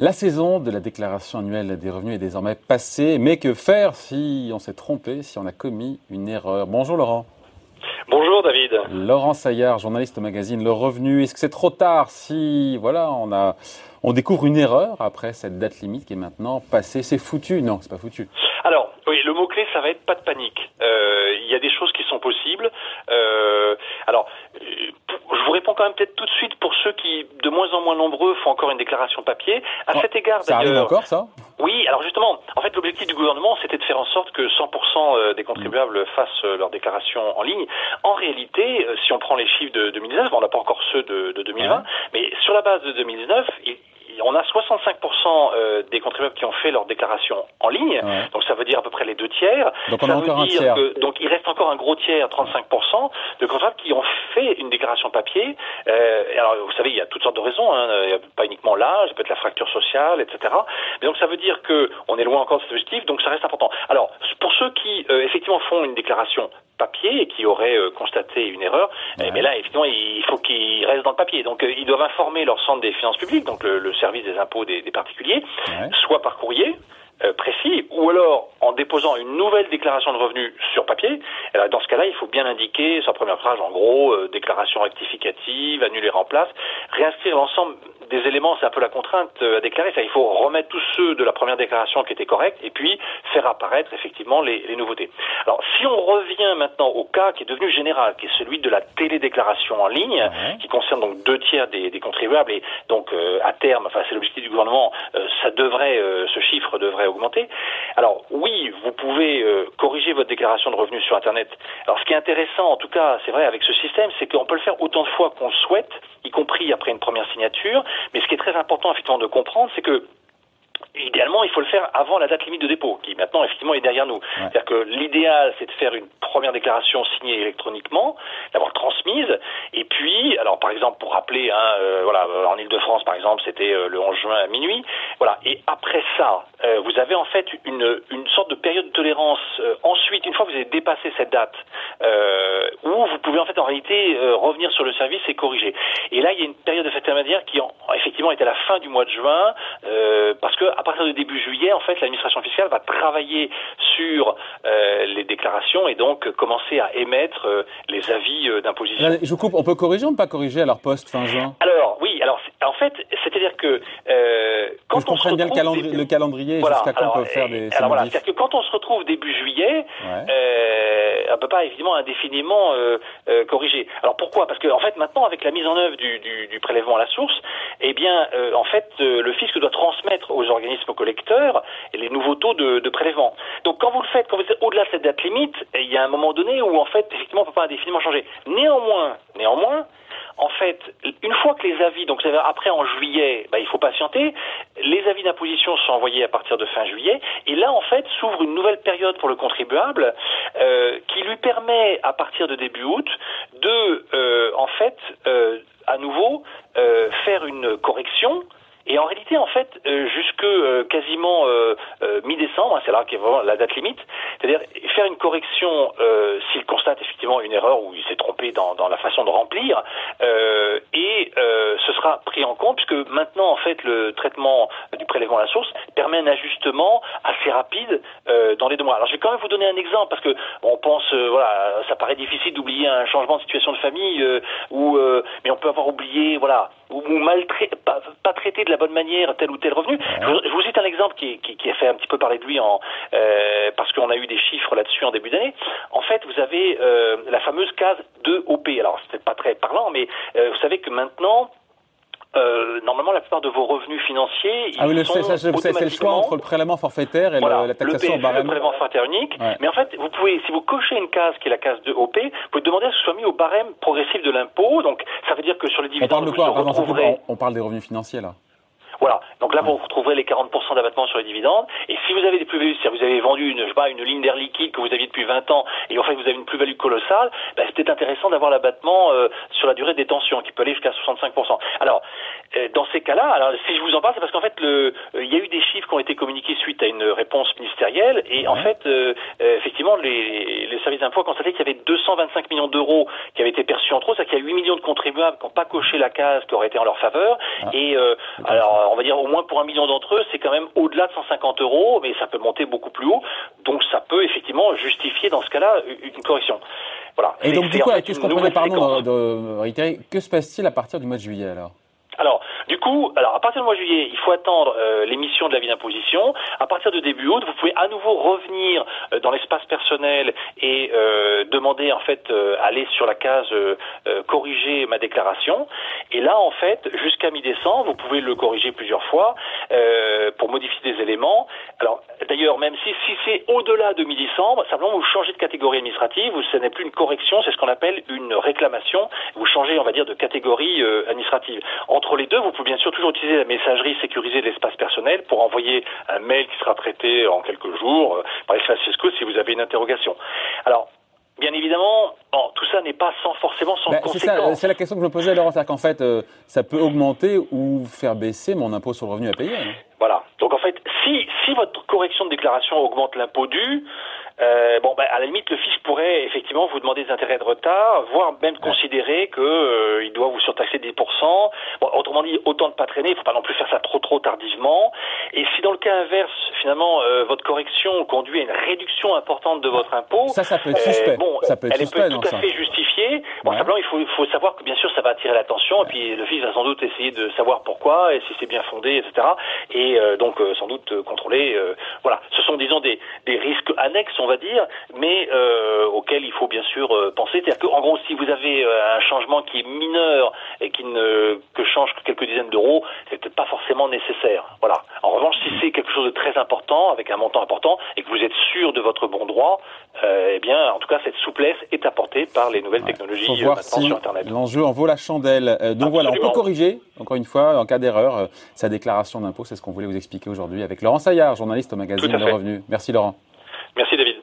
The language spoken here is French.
La saison de la déclaration annuelle des revenus est désormais passée, mais que faire si on s'est trompé, si on a commis une erreur? Bonjour Laurent. Bonjour David. Laurent Saillard, journaliste au magazine Le Revenu. Est-ce que c'est trop tard si voilà on a on découvre une erreur après cette date limite qui est maintenant passée? C'est foutu Non, c'est pas foutu. Oui, le mot clé ça va être pas de panique. Euh, il y a des choses qui sont possibles. Euh, alors je vous réponds quand même peut-être tout de suite pour ceux qui, de moins en moins nombreux, font encore une déclaration papier. À Oh, cet égard, Ça arrive encore ça? Oui, alors justement, en fait, l'objectif du gouvernement, c'était de faire en sorte que 100% euh, des contribuables fassent euh, leur déclaration en ligne. En réalité, euh, si on prend les chiffres de 2019, bon, on n'a pas encore ceux de, de 2020, Ouais. mais sur la base de 2019, il- il- on a 65% euh, des contribuables qui ont fait leur déclaration en ligne, Ouais. donc ça veut dire à peu près les deux tiers. Donc on ça a veut encore un tiers. que- donc il reste encore un gros tiers, 35%, de contribuables qui ont fait une déclaration papier. Euh, alors vous savez, il y a toutes sortes de raisons, hein, il y a pas uniquement l'âge, ça peut être la fracture sociale, etc. Mais donc ça veut dire que on est loin encore de cet objectif, donc ça reste important. Alors pour ceux qui euh, effectivement font une déclaration papier et qui auraient euh, constaté une erreur, Ouais. eh, mais là effectivement il faut qu'ils restent dans le papier. Donc ils doivent informer leur centre des finances publiques, donc le, le service des impôts des, des particuliers, Ouais. soit par courrier euh, précis, ou alors en déposant une nouvelle déclaration de revenus sur papier. Alors, dans ce cas-là, il faut bien indiquer sa première phrase, en gros, euh, déclaration rectificative, annuler en place, réinscrire l'ensemble des éléments, c'est un peu la contrainte euh, à déclarer. Il faut remettre tous ceux de la première déclaration qui étaient corrects, et puis faire apparaître effectivement les, les nouveautés. Alors, si on revient maintenant au cas qui est devenu général, qui est celui de la télédéclaration en ligne, qui concerne donc deux tiers des, des contribuables, et donc euh, à terme, enfin c'est l'objectif du gouvernement, euh, ça devrait, euh, ce chiffre devrait augmenter. Alors oui, vous pouvez euh, corriger votre déclaration de revenus sur Internet. Alors ce qui est intéressant, en tout cas, c'est vrai avec ce système, c'est qu'on peut le faire autant de fois qu'on le souhaite, y compris après une première signature. Mais ce qui est très important effectivement de comprendre, c'est que Idéalement, il faut le faire avant la date limite de dépôt, qui maintenant effectivement est derrière nous. C'est-à-dire que l'idéal, c'est de faire une première déclaration signée électroniquement, d'avoir transmise, et puis, alors par exemple, pour rappeler, hein, euh, voilà, euh, en Ile-de-France, par exemple, c'était euh, le 11 juin à minuit, voilà. Et après ça, euh, vous avez en fait une, une sorte de période de tolérance. euh, ensuite, une fois que vous avez dépassé cette date, euh, où vous pouvez en fait en réalité euh, revenir sur le service et corriger. Et là, il y a une période de fait intermédiaire qui en, effectivement est à la fin du mois de juin, euh, parce que à partir de début juillet, en fait, l'administration fiscale va travailler sur euh, les déclarations et donc commencer à émettre euh, les avis euh, d'imposition. Je vous coupe, on peut corriger ou ne pas corriger à leur poste fin juin? Alors oui, alors en fait, c'est-à-dire que quand Que je on se bien le, calendrier, début- le calendrier Voilà, jusqu'à quand alors, on peut faire des alors voilà, c'est-à-dire que quand on se retrouve juillet, Ouais. euh, on peut pas évidemment indéfiniment euh, euh, corriger. Alors pourquoi? Parce que en fait maintenant avec la mise en œuvre du, du, du prélèvement à la source, eh bien en fait le fisc doit transmettre aux organismes collecteurs les nouveaux taux de, de prélèvement. Donc quand vous le faites, quand vous êtes au-delà de cette date limite, il y a un moment donné où en fait effectivement on peut pas indéfiniment changer. Néanmoins, néanmoins, en fait, une fois que les avis, donc après en juillet, bah, il faut patienter, les avis d'imposition sont envoyés à partir de fin juillet, et là, en fait, s'ouvre une nouvelle période pour le contribuable euh, qui lui permet, à partir de début août, de, euh, en fait, euh, à nouveau, euh, faire une correction et en réalité, en fait, euh, jusque euh, quasiment euh, mi-décembre, hein, c'est là qu'est vraiment la date limite, c'est-à-dire faire une correction s'il constate effectivement une erreur ou il s'est trompé dans, dans la façon de remplir, et ce sera pris en compte puisque maintenant, en fait, le traitement du prélèvement à la source permet un ajustement assez rapide dans les deux mois. Alors, je vais quand même vous donner un exemple parce que on pense, voilà, ça paraît difficile d'oublier un changement de situation de famille, ou mais on peut avoir oublié, voilà, ou, mal pas, pas traité de la bonne manière tel ou tel revenu. Je, vous, je vous cite un exemple qui, qui, qui a fait un petit peu parler de lui en, euh, parce qu'on a eu des chiffres là-dessus en début d'année. En fait, vous avez euh, la fameuse case 2OP. Alors, c'est peut-être pas très parlant, mais euh, vous savez que maintenant, euh, normalement, la plupart de vos revenus financiers, ils Ah oui, le, sont c'est, c'est le choix automatiquement- entre le prélèvement forfaitaire et le- la taxation le au PFU, barème. le prélèvement forfaitaire unique. Ouais. Mais en fait, vous pouvez, si vous cochez une case qui est la case de OP, vous pouvez demander à ce que ce soit mis au barème progressif de l'impôt. Donc, ça veut dire que sur les On dividendes, parle de quoi retrouverez. on, on parle des revenus financiers là. Voilà. Donc là, vous retrouverez les 40% d'abattement sur les dividendes. Et si vous avez des plus-values, c'est-à-dire vous avez vendu une, je sais pas, une ligne d'air liquide que vous aviez depuis 20 ans, et en fait vous avez une plus-value colossale, ben, c'est peut-être intéressant d'avoir l'abattement euh, sur la durée de détention, qui peut aller jusqu'à 65%. Alors, euh, dans ces cas-là, alors si je vous en parle, c'est parce qu'en fait, le, euh, il y a eu des chiffres qui ont été communiqués suite à une réponse ministérielle, et en fait, effectivement, les, les services d'impôt ont constaté qu'il y avait 225 millions d'euros qui avaient été perçus en trop, c'est-à-dire qu'il y a 8 millions de contribuables qui n'ont pas coché la case qui aurait été en leur faveur, et alors on va dire au moins pour un million d'entre eux, c'est quand même au-delà de 150 euros, mais ça peut monter beaucoup plus haut. Donc ça peut effectivement justifier dans ce cas-là une correction. Voilà. Et donc du coup, qu'est-ce qu'on pardon de réitérer, que se passe-t-il à partir du mois de juillet alors? Alors, du coup, alors à partir du mois de juillet, il faut attendre euh, l'émission de la vie d'imposition. À partir de début août, vous pouvez à nouveau revenir euh, dans l'espace personnel et euh, demander en fait aller sur la case corriger ma déclaration. Et là, en fait, jusqu'à mi-décembre, vous pouvez le corriger plusieurs fois pour modifier des éléments. Alors, d'ailleurs, même si si c'est au-delà de mi-décembre, simplement vous changez de catégorie administrative, ce n'est plus une correction, c'est ce qu'on appelle une réclamation. Vous changez, on va dire, de catégorie administrative. Entre les deux, vous pouvez bien sûr toujours utiliser la messagerie sécurisée de l'espace personnel pour envoyer un mail qui sera traité en quelques jours euh, par l'espace fiscaux si vous avez une interrogation. Alors, Bien évidemment, tout ça n'est pas sans, forcément sans bah, C'est la question que je me posais, Laurent. C'est-à-dire qu'en fait, euh, ça peut augmenter ou faire baisser mon impôt sur le revenu à payer. Hein. Voilà. Donc en fait, si, si votre correction de déclaration augmente l'impôt dû, euh, bon, ben, à la limite, le fisc pourrait effectivement vous demander des intérêts de retard, voire même considérer qu'il euh, doit vous surtaxer 10%. Bon, autrement dit, autant de pas traîner, il ne faut pas non plus faire ça trop trop tardivement. Et si dans le cas inverse, finalement, euh, votre correction conduit à une réduction importante de votre impôt, ça, ça peut être suspect. bon, ça peut être elle est tout à fait justifiée. Bon, simplement, il faut, savoir que bien sûr, ça va attirer l'attention, et puis le fisc va sans doute essayer de savoir pourquoi et si c'est bien fondé, etc. Et donc, sans doute contrôler. voilà, ce sont disons des, des risques annexes, on va dire, mais euh, auquel il faut bien sûr euh, penser. C'est-à-dire qu'en gros, si vous avez euh, un changement qui est mineur et qui ne que change que quelques dizaines d'euros, c'est peut-être pas forcément nécessaire. Voilà. En revanche, si c'est quelque chose de très important, avec un montant important, et que vous êtes sûr de votre bon droit, eh bien, en tout cas, cette souplesse est apportée par les nouvelles technologies maintenant sur Internet. L'enjeu en vaut la chandelle. donc voilà, on peut corriger, encore une fois, en cas d'erreur, sa déclaration d'impôt. C'est ce qu'on voulait vous expliquer aujourd'hui avec Laurent Saillard, journaliste au magazine Le Revenu. Merci Laurent. Merci David.